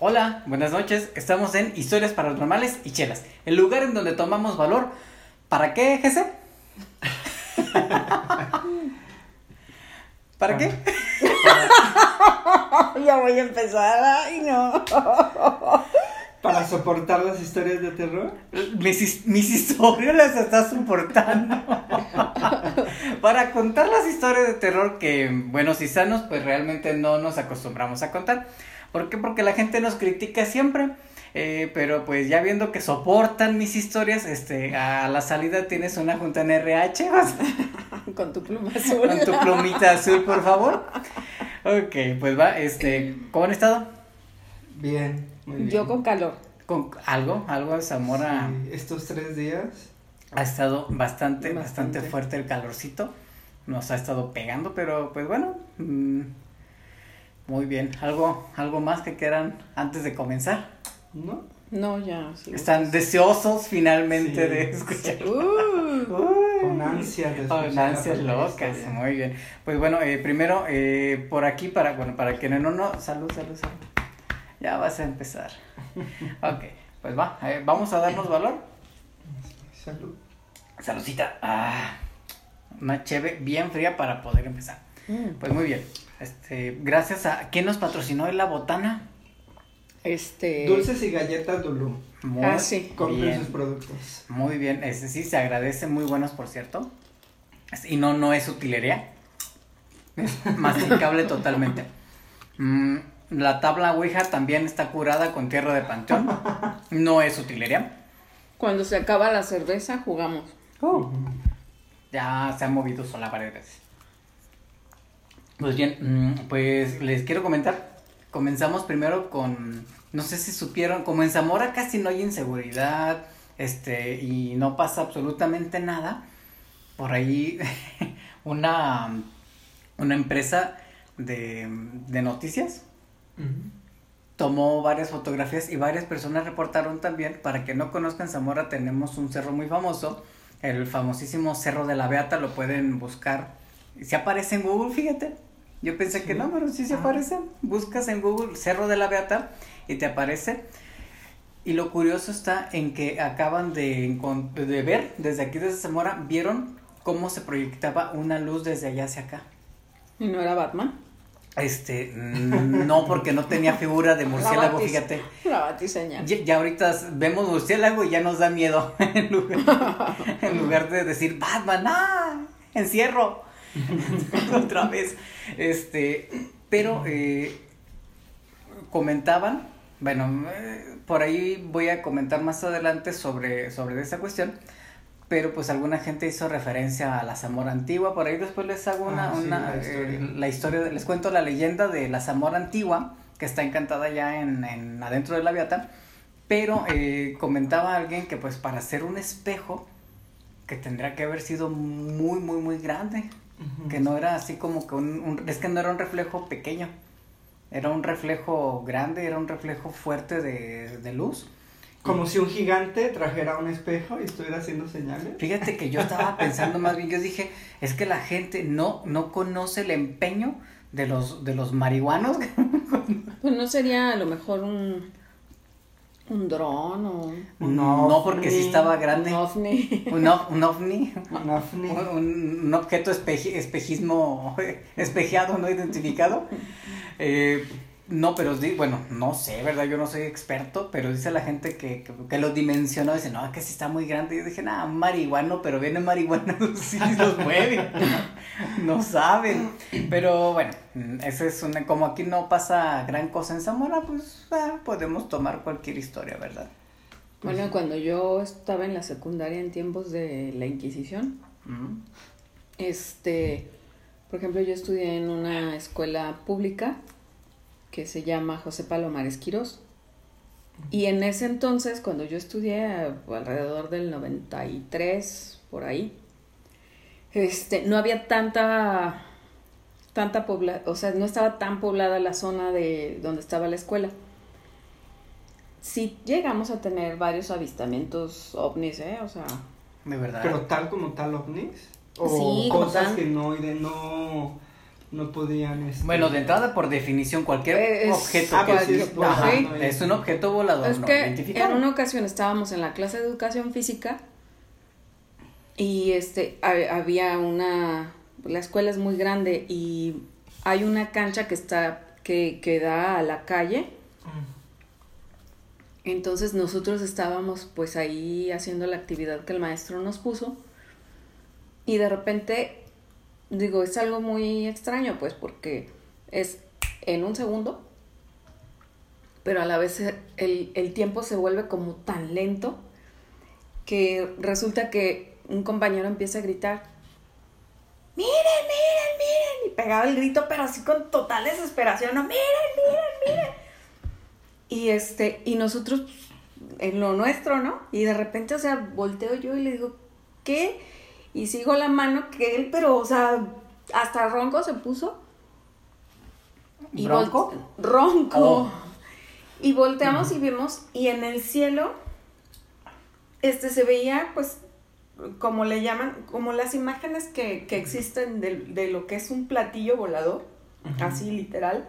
Hola, buenas noches. Estamos en Historias Paranormales y Chelas, el lugar en donde tomamos valor. ¿Para qué, Jesse? ¿Para qué? ya voy a empezar, ay no. ¿Para soportar las historias de terror? Mis, his- mis historias las estás soportando. Para contar las historias de terror que, buenos y sanos, pues realmente no nos acostumbramos a contar. ¿Por qué? Porque la gente nos critica siempre. Eh, pero pues ya viendo que soportan mis historias, este, a la salida tienes una junta en RH, Con tu pluma azul. con tu plumita azul, por favor. Ok, pues va, este, ¿cómo han estado? Bien, muy bien. Yo con calor. ¿Con algo? ¿Algo de Zamora? Sí, estos tres días. Ha estado bastante, bastante, Bastante. fuerte el calorcito. Nos ha estado pegando, pero pues bueno. mm, muy bien. ¿Algo, algo más que quieran antes de comenzar? ¿No? No, ya. sí. Están deseosos finalmente Sí. de escuchar. Uh, Uy. Con ansia de escuchar Con ansias locas, muy bien. Pues bueno, eh, primero eh, por aquí para, bueno, para quienes no, no, salud, salud, salud. Ya vas a empezar. Ok, pues va, eh, vamos a darnos valor. Salud. Saludcita. Ah, una cheve bien fría para poder empezar. mm, Pues muy bien. Este, gracias a quién nos patrocinó en la botana. Este. Dulces y galletas Dulú. Muy Ah, sí. Compren sus productos. Muy bien, ese sí se agradece, muy buenos por cierto. Y no, no es utilería. Es masticable totalmente. Mm, la tabla Ouija también está curada con tierra de panteón. No es utilería. Cuando se acaba la cerveza, jugamos. Ujú. Ya se ha movido sola varias veces. Pues bien, mm, pues les quiero comentar. Comenzamos primero con, no sé si supieron, como en Zamora casi no hay inseguridad, este, y no pasa absolutamente nada. Por ahí una, una empresa de, de noticias tomó varias fotografías y varias personas reportaron también. Para que no conozcan Zamora, tenemos un cerro muy famoso, el famosísimo Cerro de la Beata, lo pueden buscar. Si aparece en Google, fíjate. Yo pensé que no, pero sí se Ah. aparece. Buscas en Google Cerro de la Beata y te aparece. Y lo curioso está en que acaban de, de ver, desde aquí, desde Zamora, vieron cómo se proyectaba una luz desde allá hacia acá. ¿Y no era Batman? Este, no, porque no tenía figura de murciélago, fíjate. La batiseñal. Ya, ya ahorita vemos murciélago y ya nos da miedo. En lugar, en lugar de decir Batman, ¡ah! Encierro. Otra vez. Este, pero eh, comentaban, bueno, eh, por ahí voy a comentar más adelante sobre, sobre esa cuestión. Pero pues alguna gente hizo referencia a la Zamora antigua. Por ahí después les hago una, Ah, sí, una, la eh, historia. la historia, de- les cuento la leyenda de la Zamora antigua, que está encantada ya en, en adentro de la Beata. Pero comentaba alguien que pues para hacer un espejo, que tendría que haber sido muy, muy, muy grande. Que no era así como que un, un- Es que no era un reflejo pequeño. Era un reflejo grande, era un reflejo fuerte de, de luz. Como si un gigante trajera un espejo y estuviera haciendo señales. Fíjate que yo estaba pensando más bien, yo dije, es que la gente no, no conoce el empeño de los, de los marihuanos. Pues no sería a lo mejor un. Un dron o. Un no, porque sí estaba grande. Un ovni. Un, ov- un ovni. Un ovni. Un, un- un objeto espeji- espejismo espejeado, no identificado. Eh, no, pero bueno, no sé, ¿verdad? Yo no soy experto, pero dice la gente que, que, que lo dimensionó. Dice, no, que sí está muy grande. Yo dije, nada, marihuano, pero viene marihuana, sí los mueve. no saben. Pero bueno, esa es una. Como aquí no pasa gran cosa en Zamora, pues ah, podemos tomar cualquier historia, ¿verdad? Bueno, cuando yo estaba en la secundaria en tiempos de la Inquisición, Mm. este, por ejemplo, yo estudié en una escuela pública que se llama José Palomares Quirós. Y en ese entonces, cuando yo estudié, alrededor del 93, por ahí, este, no había tanta, tanta pobla, o sea, no estaba tan poblada la zona de donde estaba la escuela. Sí llegamos a tener varios avistamientos ovnis, ¿eh? O sea, De verdad. Pero tal como tal ovnis. O Sí, como cosas tal. que no, ide- no, no podían... Este... Bueno, de entrada, por definición, cualquier Es- objeto Ah, que pues sí, es pues, Ajá, sí. es un objeto volador Es no que en una ocasión estábamos en la clase de educación física y este ha- había una la escuela es muy grande y hay una cancha que está que, que da a la calle. Entonces nosotros estábamos pues ahí haciendo la actividad que el maestro nos puso y de repente digo, es algo muy extraño pues porque es en un segundo pero a la vez el, el tiempo se vuelve como tan lento que resulta que un compañero empieza a gritar, miren, miren, miren, y pegaba el grito, pero así con total desesperación, no, miren, miren, miren. Y este, y nosotros pues, en lo nuestro, ¿no? Y de repente, o sea, volteo yo y le digo, ¿qué? Y sigo la mano que él, pero, o sea, hasta ronco se puso. Y ¿Bronco? vol- Ronco. Oh. Y volteamos y vimos, y en el cielo, este se veía, pues, como le llaman, como las imágenes que, que existen de, de lo que es un platillo volador, así literal.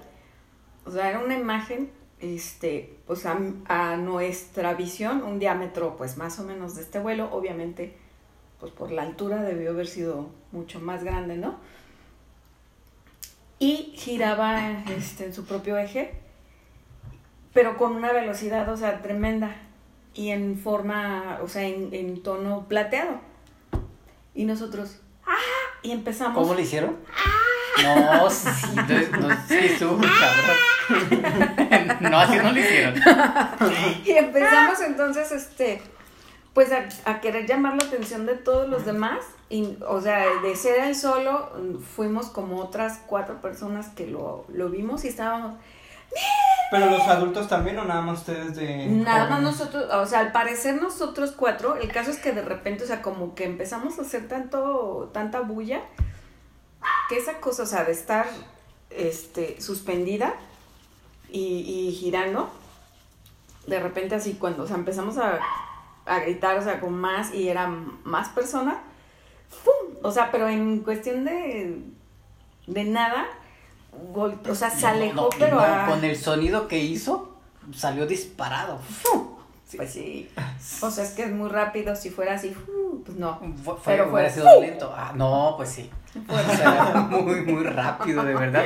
O sea, era una imagen, este, pues a, a nuestra visión, un diámetro, pues más o menos de este vuelo, obviamente, pues por la altura debió haber sido mucho más grande, ¿no? Y giraba este, en su propio eje, pero con una velocidad, o sea, tremenda, y en forma, o sea, en, en tono plateado. Y nosotros, ¡ah! Y empezamos. ¿Cómo lo hicieron? No, sí, no, no, sí, estuvo muy cabrón. No, así no lo hicieron. Y empezamos entonces, este, pues a, a querer llamar la atención de todos los demás. Y, o sea, de ser el solo, mm, fuimos como otras cuatro personas que lo, lo vimos y estábamos, Pero los adultos también o nada más ustedes de... Nada más nosotros, o sea, al parecer nosotros cuatro, el caso es que de repente, o sea, como que empezamos a hacer tanto, tanta bulla, que esa cosa, o sea, de estar, este, suspendida y, y girando, de repente así cuando, o sea, empezamos a, a gritar, o sea, con más y eran más personas, ¡fum! O sea, pero en cuestión de, de nada, o sea, se alejó, no, pero no, a- con el sonido que hizo, salió disparado. ¡Fu! Pues sí. O sea, es que es muy rápido. Si fuera así, pues no. Fue, Pero fue hubiera sido lento. Ah, no, pues sí. O sea, muy, muy rápido, de verdad.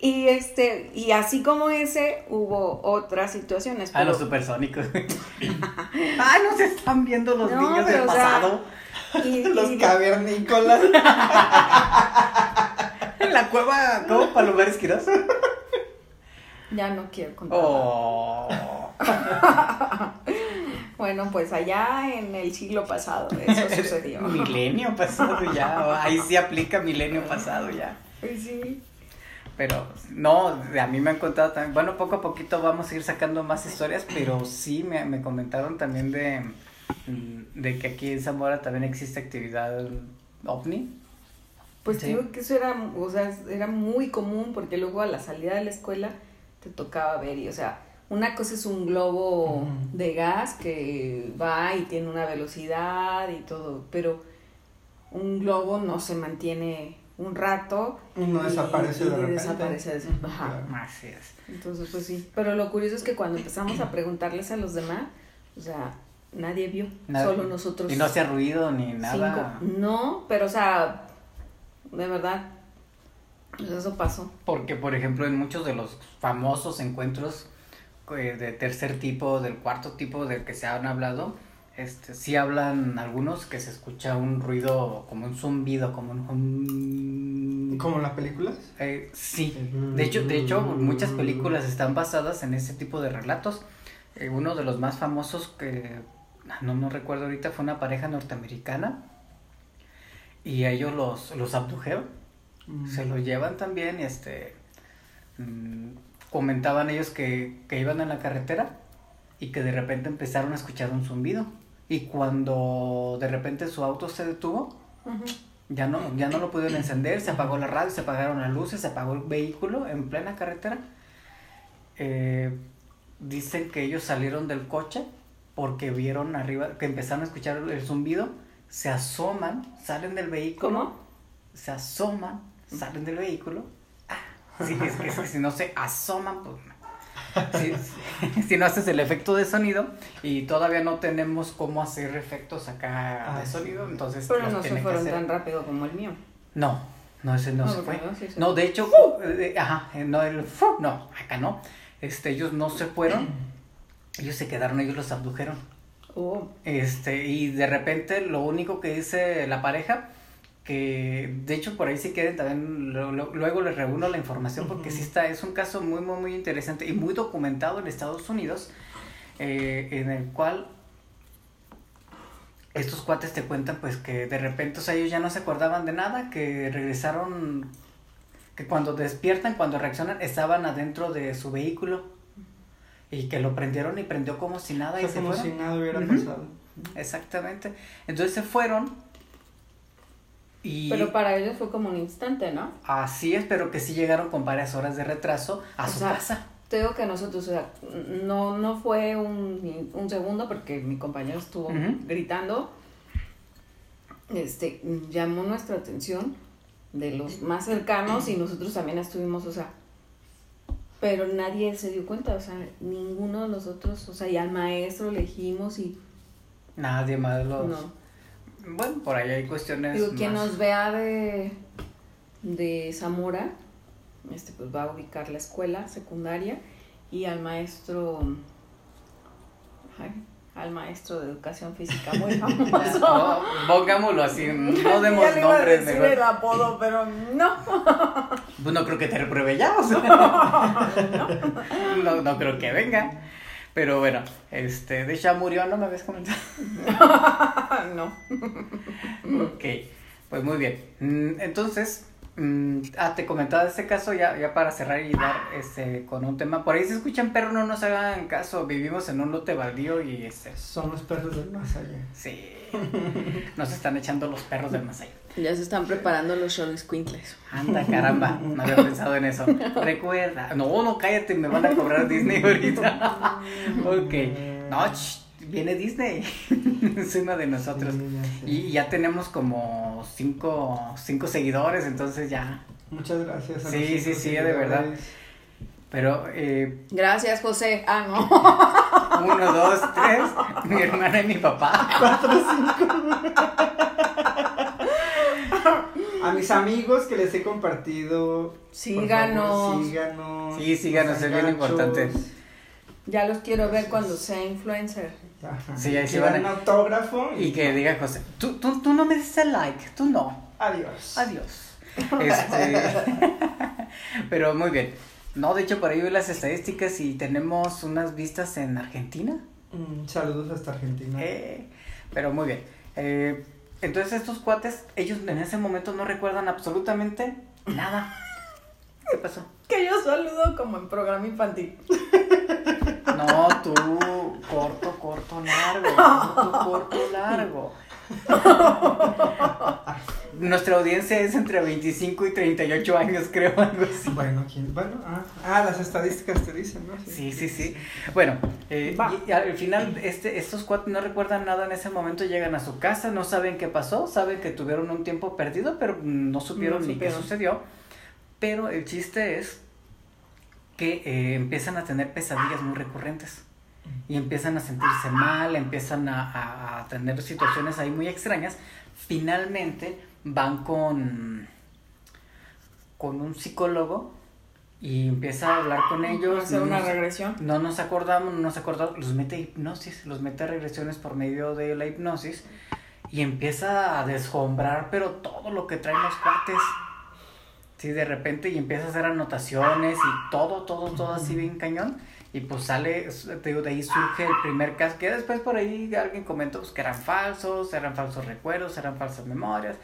Y este, y así como ese, hubo otras situaciones. A pero- los supersónicos. Ay, no se están viendo los No, niños del o sea, pasado. y- Los y- cavernícolas. En la cueva, ¿cómo? Palomares Quirós. Ya no quiero contar. Oh. Bueno, pues allá en el siglo pasado eso sucedió. Milenio pasado ya. Ahí sí aplica milenio pasado ya. Pues sí. Pero no, a mí me han contado también, bueno, poco a poquito vamos a ir sacando más historias, pero sí me, me comentaron también de, mm, de que aquí en Zamora también existe actividad ovni. Pues Sí. digo que eso era, o sea, era muy común porque luego a la salida de la escuela te tocaba ver y, o sea, una cosa es un globo de gas que va y tiene una velocidad y todo, pero un globo no se mantiene un rato Y no desaparece de repente. desaparece de- ajá. Así es. Entonces, pues sí. Pero lo curioso es que cuando empezamos a preguntarles a los demás, o sea, nadie vio, solo nosotros. Y no hacía ruido ni nada. Cinco. No, pero o sea, de verdad, pues eso pasó. Porque, por ejemplo, en muchos de los famosos encuentros eh, de tercer tipo, del cuarto tipo del que se han hablado, este, sí hablan algunos que se escucha un ruido como un zumbido, como un... ¿Como en las películas? Eh, sí, de hecho, de hecho, muchas películas están basadas en ese tipo de relatos. Eh, uno de los más famosos que ah, no, no recuerdo ahorita fue una pareja norteamericana. Y a ellos los, los abdujeron, se los llevan también y este mm, comentaban ellos que, que iban en la carretera y que de repente empezaron a escuchar un zumbido y cuando de repente su auto se detuvo ya no, ya no lo pudieron encender, se apagó la radio, se apagaron las luces, se apagó el vehículo en plena carretera. Eh, dicen que ellos salieron del coche porque vieron arriba, que empezaron a escuchar el zumbido, se asoman, salen del vehículo, ¿Cómo? se asoman salen del vehículo. Ah, sí, es que si no se asoman, pues. Si, no haces el efecto de sonido y todavía no tenemos cómo hacer efectos acá Ah, de sí. sonido, entonces Pero los no se fueron hacer- tan rápido como el mío. No, no, ese no, No, se fue. no, sí No, de hecho, eh, ajá, eh, no, el fu, no, acá no. Este, ellos no se fueron, ellos se quedaron, ellos los abdujeron. Oh, Este, y de repente lo único que dice la pareja, que de hecho por ahí si quieren también lo- lo- luego les reúno la información porque sí está, es un caso muy, muy, muy interesante y muy documentado en Estados Unidos, eh, en el cual estos cuates te cuentan pues que de repente, o sea, ellos ya no se acordaban de nada, que regresaron, que cuando despiertan, cuando reaccionan, estaban adentro de su vehículo y que lo prendieron y prendió como si nada y Fue se como fueron. si nada hubiera pasado. Exactamente. Entonces se fueron y pero para ellos fue como un instante, ¿no? así es, pero que sí llegaron con varias horas de retraso a O su sea, casa. Te digo que nosotros, o sea, no, no fue un, un segundo porque mi compañero estuvo gritando. Este, llamó nuestra atención de los más cercanos y nosotros también estuvimos, o sea, pero nadie se dio cuenta, o sea, ninguno de nosotros, o sea, y al maestro le dijimos y Nadie más los... no. Bueno, por ahí hay cuestiones Digo, quien más- nos vea de, de Zamora, este, pues va a ubicar la escuela secundaria y al maestro, ay, al maestro de educación física muy famoso. No, pongámoslo así, no demos Ya le iba a nombres decir mejor. el apodo, pero no. Pues no creo que te repruebe ya, o sea. no, no creo que venga. Pero bueno, este, de hecho ya murió, ¿no me habías comentado? No. Ok, pues muy bien. Mm, Entonces, mm, ah, te comentaba este caso ya, ya para cerrar y dar este con un tema. Por ahí se escuchan perros, no nos hagan caso. Vivimos en un lote baldío y este, Son los perros del más allá. sí, nos están echando los perros del más allá. Ya se están preparando los Charles Quintles. Anda, caramba, no había pensado en eso. Recuerda, no, no, cállate, me van a cobrar Disney ahorita. ok, no, ch, viene Disney encima de nosotros. Sí, ya sé. Y ya tenemos como cinco, cinco seguidores, entonces ya. Muchas gracias. a Sí, sí, sí, de verdad. Pero eh, Gracias, José. Ah, no. uno, dos, tres, mi hermana y mi papá. A mis amigos que les he compartido. Síganos. favor, síganos. Sí, síganos, es bien importante. Ya los quiero ver cuando sea influencer. Ajá. Sí, ahí se van den autógrafo. Y que diga José, tú, tú, tú no me dices like, tú no. Adiós. Adiós. Este, pero muy bien. No, de hecho, por ahí vi las estadísticas y tenemos unas vistas en Argentina. Mm, saludos hasta Argentina. Eh, pero muy bien. Eh, entonces estos cuates, ellos en ese momento no recuerdan absolutamente nada. ¿Qué pasó? Que yo saludo como en programa infantil. No, tú, corto, corto, largo. Corto, corto, largo. Nuestra audiencia es entre 25 y 38 años, creo, algo así. Bueno, ¿quién? Bueno, ah, ah, las estadísticas te dicen, ¿no? Sí, sí, sí. Bueno, eh, y, y al final este, estos cuatro no recuerdan nada en ese momento, llegan a su casa, no saben qué pasó, saben que tuvieron un tiempo perdido, pero no supieron No ni qué sucedió. Pero el chiste es que eh, empiezan a tener pesadillas muy recurrentes y empiezan a sentirse mal, empiezan a, a- a tener situaciones ahí muy extrañas. Finalmente van con, con un psicólogo y empieza a hablar con ellos. Hacer no una nos- regresión. no nos acordamos, no nos acordamos, los mete a hipnosis, los mete a regresiones por medio de la hipnosis y empieza a desjombrar, pero todo lo que traen los cuates. Sí, de repente y empieza a hacer anotaciones y todo, todo, todo así bien cañón. Y pues sale, te digo, de ahí surge el primer caso, que después por ahí alguien comentó pues, que eran falsos, eran falsos recuerdos, eran falsas memorias.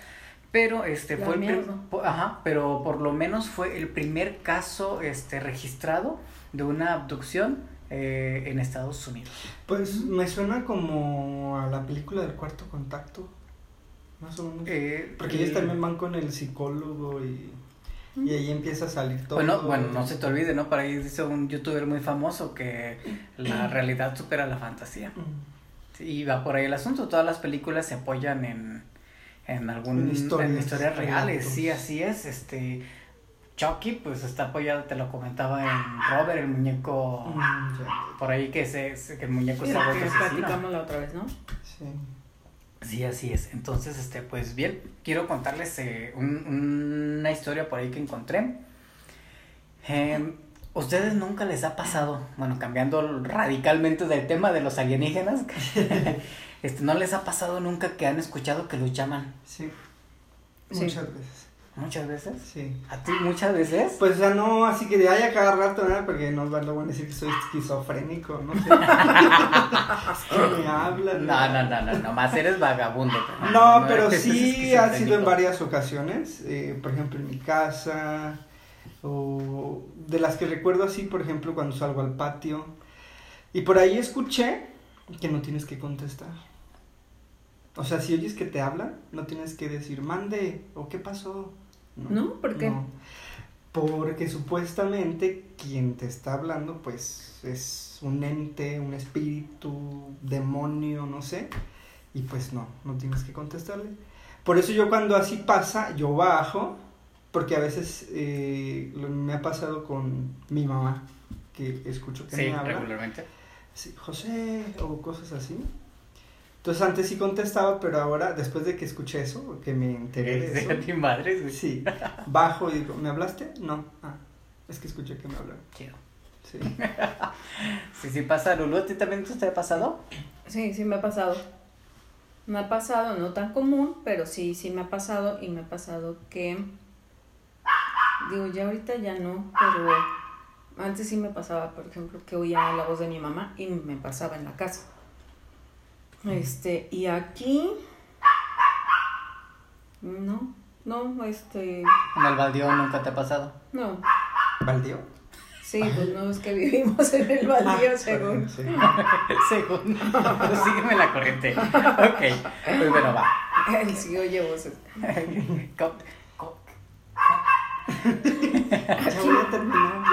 Pero este Da fue el miedo. po- ajá, pero por lo menos fue el primer caso este registrado de una abducción eh, en Estados Unidos. Pues me suena como a la película del cuarto contacto. Más o menos. Eh, Porque ellos también van con el psicólogo y, y ahí empieza a salir todo. Bueno, bueno, no se te olvide, ¿no? Por ahí dice un youtuber muy famoso que la realidad supera la fantasía. Sí, Y va por ahí el asunto. Todas las películas se apoyan en, en algún En en historias, reales, sí, así es, este Chucky pues está apoyado, te lo comentaba en Robert, el muñeco Mm, por ahí que se, que el muñeco se asesino. platicamos la otra vez, ¿no? Sí. Sí, así es. Entonces, este, pues bien, quiero contarles eh, un- una historia por ahí que encontré. Em, ¿Ustedes nunca les ha pasado, bueno, cambiando radicalmente del tema de los alienígenas, este, ¿no les ha pasado nunca que han escuchado que los llaman Sí. Sí. Muchas veces. Muchas veces? Sí. ¿A ti muchas veces? Pues ya no, así que de ahí a cada rato, ¿verdad? Porque nos van a decir que soy esquizofrénico, no sé. me hablan. No, no, no, no, nomás eres vagabundo. No, pero sí ha sido en varias ocasiones, eh, por ejemplo en mi casa, o de las que recuerdo así, por ejemplo cuando salgo al patio, y por ahí escuché que no tienes que contestar. O sea, si oyes que te hablan, no tienes que decir mande o qué pasó. ¿No? ¿Por qué? No. Porque supuestamente quien te está hablando, pues es un ente, un espíritu, demonio, no sé. Y pues no, no tienes que contestarle. Por eso yo cuando así pasa, yo bajo, porque a veces eh, me ha pasado con mi mamá, que escucho que Sí, me habla. regularmente. Sí, José, o cosas así. Entonces antes sí contestaba, pero ahora, después de que escuché eso, que me enteré de Sí, eso, ti madre, sí. Sí, bajo y digo, ¿me hablaste? No. Ah, es que escuché que me hablaron. Chido. Sí. Sí, sí pasa, Lulu, ¿a ti también te ha pasado? Sí, sí me ha pasado. Me ha pasado, no tan común, pero sí, sí me ha pasado y me ha pasado que, digo, ya ahorita ya no, pero antes sí me pasaba, por ejemplo, que oía la voz de mi mamá y me pasaba en la casa. Este, y aquí, no, no, este, En el baldío nunca te ha pasado. no. ¿Baldío? Sí, pues no es que vivimos en el baldío, Ah, según. sí. Según. Pero sígueme la corriente. Ok. Pues bueno, va. Él sí oye voces. Ya voy a terminar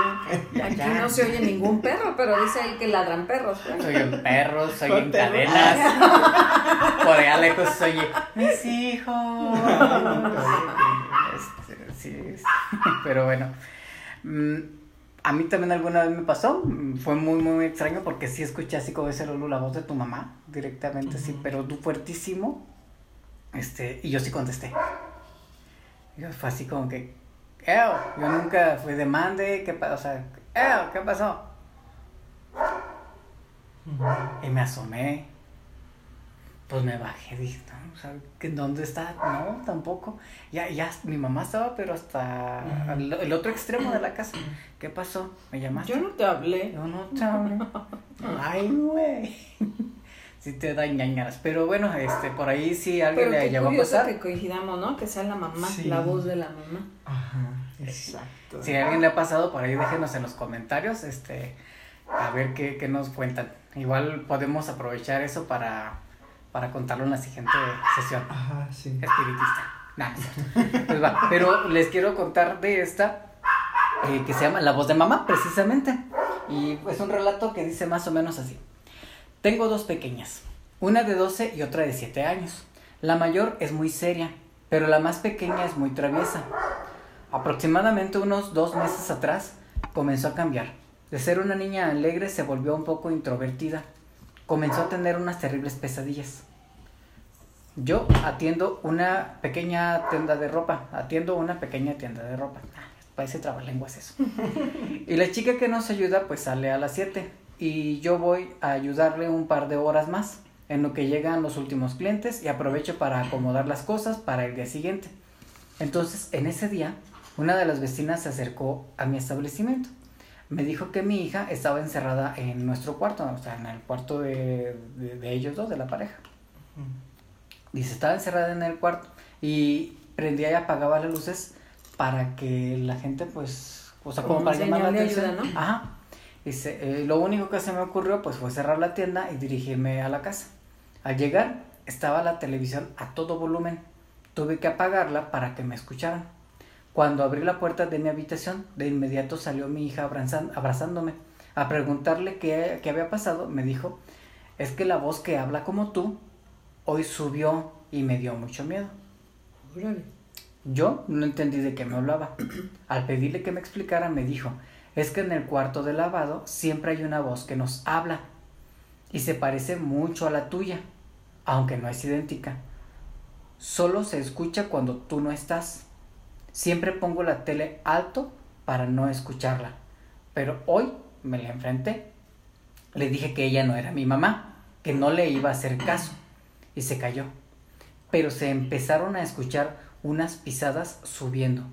Aquí ya. no se oye ningún perro, pero dice él que ladran perros. pues. Soy en perros, soy en cadenas. Por allá lejos se oye, mis hijos. Este, sí, sí. Pero bueno. mm, A mí también alguna vez me pasó. Fue muy, muy extraño porque sí escuché así como ese Lulu la voz de tu mamá. Directamente, sí, pero tú fuertísimo. Este, y yo sí contesté. Yo fue así como que, "Eo", yo nunca fui de mande, ¿qué pasó? O sea, "Eo", ¿qué pasó? Y me asomé. Pues me bajé, dije, no, o sea, ¿que ¿dónde está? No, tampoco. Ya, ya, mi mamá estaba, pero hasta el otro extremo de la casa. ¿Qué pasó? ¿Me llamaste? Yo no te hablé. Yo no te hablé. Ay, güey. Sí te da ñañaras. Pero bueno, este, por ahí sí alguien Pero le llegó a pasar. que coincidamos, ¿no? Que sea la mamá, Sí. la voz de la mamá. Ajá, exacto. Si a alguien le ha pasado, por ahí déjenos en los comentarios, este, a ver qué, qué nos cuentan. Igual podemos aprovechar eso para, para contarlo en la siguiente sesión Ajá, sí. espiritista. Nah, pues va, pero les quiero contar de esta eh, que se llama La voz de mamá, precisamente. Y es un relato que dice más o menos así. Tengo dos pequeñas, una de 12 y otra de 7 años. La mayor es muy seria, pero la más pequeña es muy traviesa. Aproximadamente unos dos meses atrás comenzó a cambiar. De ser una niña alegre se volvió un poco introvertida. Comenzó a tener unas terribles pesadillas. Yo atiendo una pequeña tienda de ropa. Atiendo una pequeña tienda de ropa. Ah, Parece trabalenguas eso. y la chica que nos ayuda pues sale a las 7. Y yo voy a ayudarle un par de horas más. En lo que llegan los últimos clientes y aprovecho para acomodar las cosas para el día siguiente. Entonces, en ese día, una de las vecinas se acercó a mi establecimiento. Me dijo que mi hija estaba encerrada en nuestro cuarto, o sea, en el cuarto de, de- de ellos dos, de la pareja. Dice, estaba encerrada en el cuarto y prendía y apagaba las luces para que la gente, pues, o sea, como, Como para llamar la atención. ayuda, ¿no? Ajá. Dice, eh, lo único que se me ocurrió, pues, fue cerrar la tienda y dirigirme a la casa. Al llegar, estaba la televisión a todo volumen. Tuve que apagarla para que me escucharan. Cuando abrí la puerta de mi habitación, de inmediato salió mi hija abrazándome. A preguntarle qué, qué había pasado, me dijo, es que la voz que habla como tú hoy subió y me dio mucho miedo. Yo no entendí de qué me hablaba. Al pedirle que me explicara, me dijo, es que en el cuarto de lavado siempre hay una voz que nos habla y se parece mucho a la tuya, aunque no es idéntica. Solo se escucha cuando tú no estás. Siempre pongo la tele alto para no escucharla, pero hoy me la enfrenté. Le dije que ella no era mi mamá, que no le iba a hacer caso, y se cayó. Pero se empezaron a escuchar unas pisadas subiendo.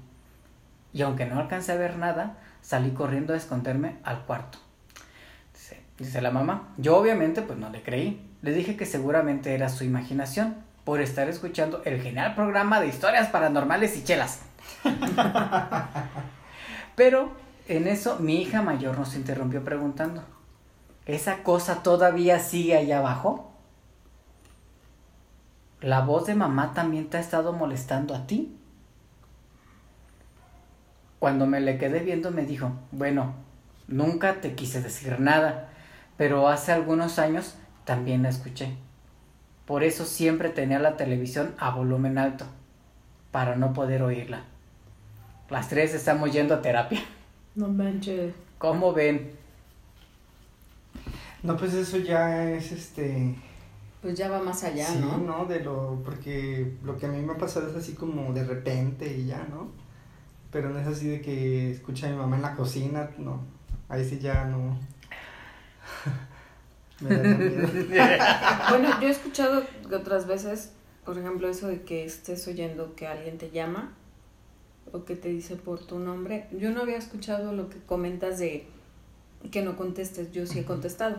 Y aunque no alcancé a ver nada, salí corriendo a esconderme al cuarto. Dice, la mamá. Yo obviamente pues no le creí. Le dije que seguramente era su imaginación por estar escuchando el genial programa de historias paranormales y chelas. Pero en eso mi hija mayor nos interrumpió preguntando, ¿esa cosa todavía sigue allá abajo? ¿La voz de mamá también te ha estado molestando a ti? Cuando me le quedé viendo me dijo, bueno, nunca te quise decir nada, pero hace algunos años también la escuché. Por eso siempre tenía la televisión a volumen alto, para no poder oírla. Las tres estamos yendo a terapia. No manches. ¿Cómo ven? No, pues eso ya es este. Pues ya va más allá, sí, ¿no? ¿no? De lo. Porque lo que a mí me ha pasado es así como de repente y ya, ¿no? Pero no es así de que escucha a mi mamá en la cocina, no. Ahí sí ya no. me daría miedo. Bueno, yo he escuchado otras veces, por ejemplo, eso de que estés oyendo que alguien te llama o que te dice por tu nombre. Yo no había escuchado lo que comentas de que no contestes. Yo sí he contestado.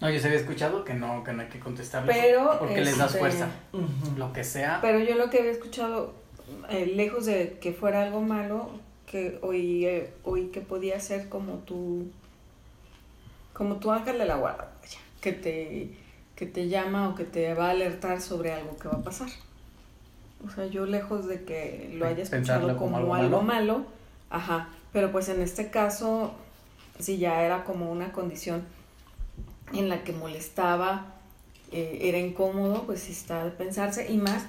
No, yo se había escuchado que no, que no hay que contestarles. Pero, porque les das este, fuerza. Ujú. Lo que sea. Pero yo lo que había escuchado, eh, lejos de que fuera algo malo, que oí, eh, oí que podía ser como tu, como tu ángel de la guarda, vaya, que te, que te llama o que te va a alertar sobre algo que va a pasar. O sea, yo lejos de que lo haya escuchado Pensarlo como, como algo, algo malo, ajá, pero pues en este caso, sí ya era como una condición en la que molestaba, eh, era incómodo, pues sí está de pensarse, y más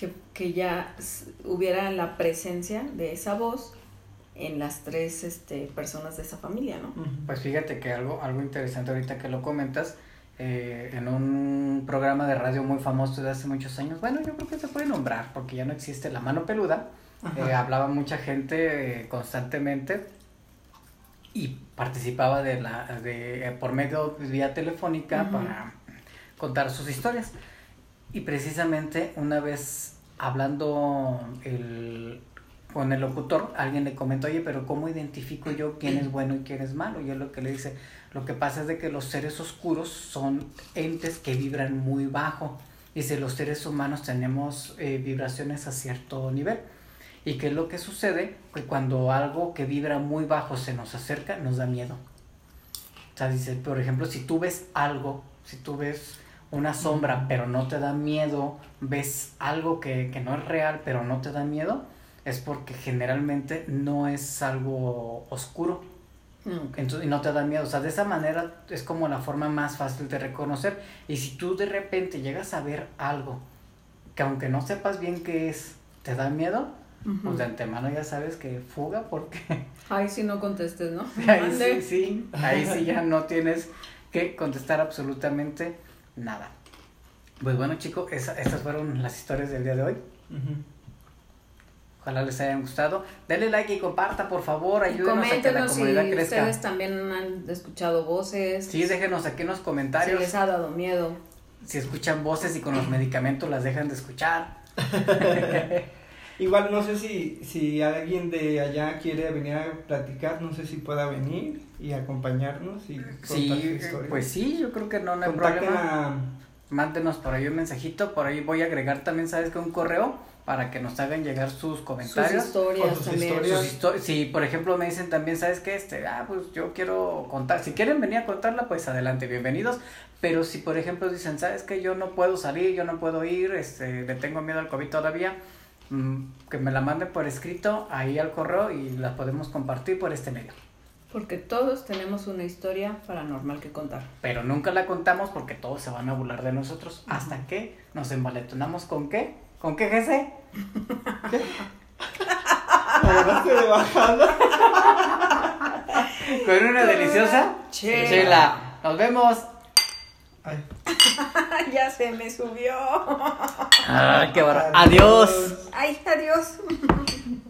que, que ya hubiera la presencia de esa voz en las tres este, personas de esa familia, ¿no? Pues fíjate que algo, algo interesante ahorita que lo comentas, eh, en un programa de radio muy famoso de hace muchos años, bueno, yo creo que se puede nombrar porque ya no existe la mano peluda, eh, hablaba mucha gente eh, constantemente y participaba de la, de, eh, por medio de vía telefónica para contar sus historias. Y precisamente una vez hablando el, con el locutor, alguien le comentó, oye, pero ¿cómo identifico yo quién es bueno y quién es malo? Y él lo que le dice, lo que pasa es de que los seres oscuros son entes que vibran muy bajo. Dice, los seres humanos tenemos eh, vibraciones a cierto nivel. ¿Y qué es lo que sucede? Que cuando algo que vibra muy bajo se nos acerca, nos da miedo. O sea, dice, por ejemplo, si tú ves algo, si tú ves una sombra, pero no te da miedo, ves algo que, que no es real, pero no te da miedo, es porque generalmente no es algo oscuro. Entonces, y no te da miedo. O sea, de esa manera es como la forma más fácil de reconocer. Y si tú de repente llegas a ver algo que aunque no sepas bien qué es, te da miedo, pues de antemano ya sabes que fuga porque Ahí sí no contestes, ¿no? ahí sí, sí, ahí sí ya no tienes que contestar absolutamente nada. Pues bueno chicos, esa- estas fueron las historias del día de hoy. Ujú. Ojalá les hayan gustado. Denle like y compartan, por favor. Ayúdenos a que la coméntenos si comunidad crezca. ustedes también han escuchado voces. Sí, déjenos aquí en los si comentarios. les ha dado miedo. si escuchan voces y con los medicamentos las dejan de escuchar. Igual no sé si, si alguien de allá quiere venir a platicar, no sé si pueda venir y acompañarnos y contar su Sí, historia. pues sí, yo creo que no, no hay Contacten problema. a Mándenos por ahí un mensajito, por ahí voy a agregar también, ¿sabes qué? Un correo para que nos hagan llegar sus Sus comentarios. historias sus también. historias. Sus histo- si por ejemplo me dicen también, ¿sabes qué? Este, ah, pues yo quiero contar, si quieren venir a contarla, pues adelante, bienvenidos. Pero si por ejemplo dicen, ¿sabes qué? Yo no puedo salir, yo no puedo ir, este, le tengo miedo al COVID todavía, que me la manden por escrito ahí al correo y la podemos compartir por este medio. Porque todos tenemos una historia paranormal que contar. Pero nunca la contamos porque todos se van a burlar de nosotros hasta que nos envalentonamos con qué? ¿Con qué bajada? Con una deliciosa Chela. chela. Nos vemos. Ay. ya se me subió. Ah, qué barra. Adiós. Ay, adiós.